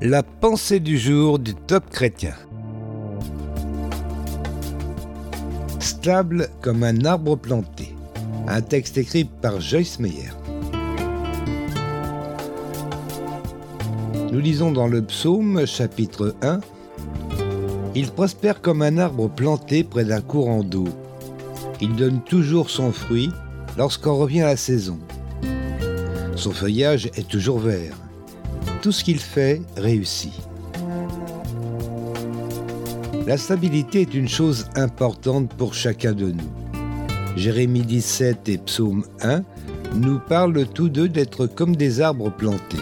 La pensée du jour du top chrétien. Stable comme un arbre planté. Un texte écrit par Joyce Meyer. Nous lisons dans le psaume chapitre 1 Il prospère comme un arbre planté près d'un courant d'eau. Il donne toujours son fruit lorsqu'on revient à la saison. Son feuillage est toujours vert. Tout ce qu'il fait réussit. La stabilité est une chose importante pour chacun de nous. Jérémie 17 et Psaume 1 nous parlent tous deux d'être comme des arbres plantés.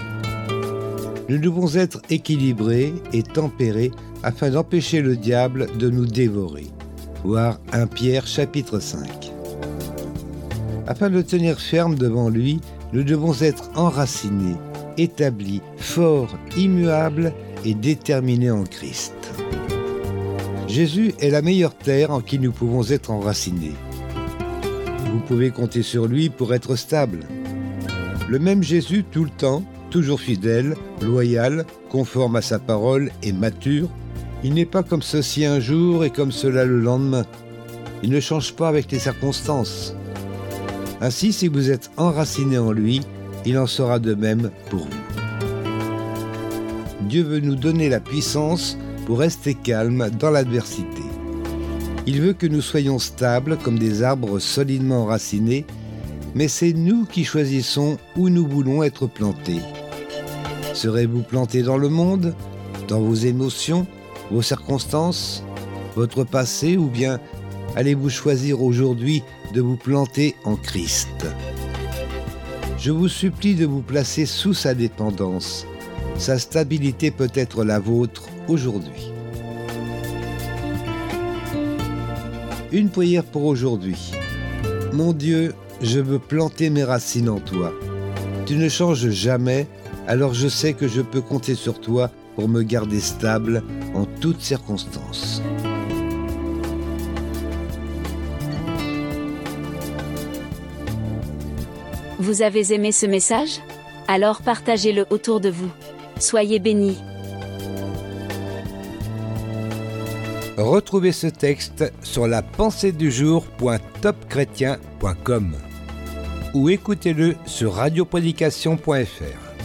Nous devons être équilibrés et tempérés afin d'empêcher le diable de nous dévorer. Voir 1 Pierre chapitre 5. Afin de tenir ferme devant lui, nous devons être enracinés, établis, forts, immuables et déterminés en Christ. Jésus est la meilleure terre en qui nous pouvons être enracinés. Vous pouvez compter sur lui pour être stable. Le même Jésus tout le temps, toujours fidèle, loyal, conforme à sa parole et mature, il n'est pas comme ceci un jour et comme cela le lendemain. Il ne change pas avec les circonstances. Ainsi, si vous êtes enraciné en lui, il en sera de même pour vous. Dieu veut nous donner la puissance pour rester calme dans l'adversité. Il veut que nous soyons stables comme des arbres solidement enracinés, mais c'est nous qui choisissons où nous voulons être plantés. Serez-vous planté dans le monde, dans vos émotions, vos circonstances, votre passé, ou bien allez-vous choisir aujourd'hui de vous planter en Christ? Je vous supplie de vous placer sous sa dépendance. Sa stabilité peut être la vôtre aujourd'hui. Une prière pour aujourd'hui. Mon Dieu, je veux planter mes racines en toi. Tu ne changes jamais, alors je sais que je peux compter sur toi pour me garder stable en toutes circonstances. Vous avez aimé ce message? Alors partagez-le autour de vous. Soyez bénis. Retrouvez ce texte sur la pensée du ou écoutez-le sur radioprédication.fr.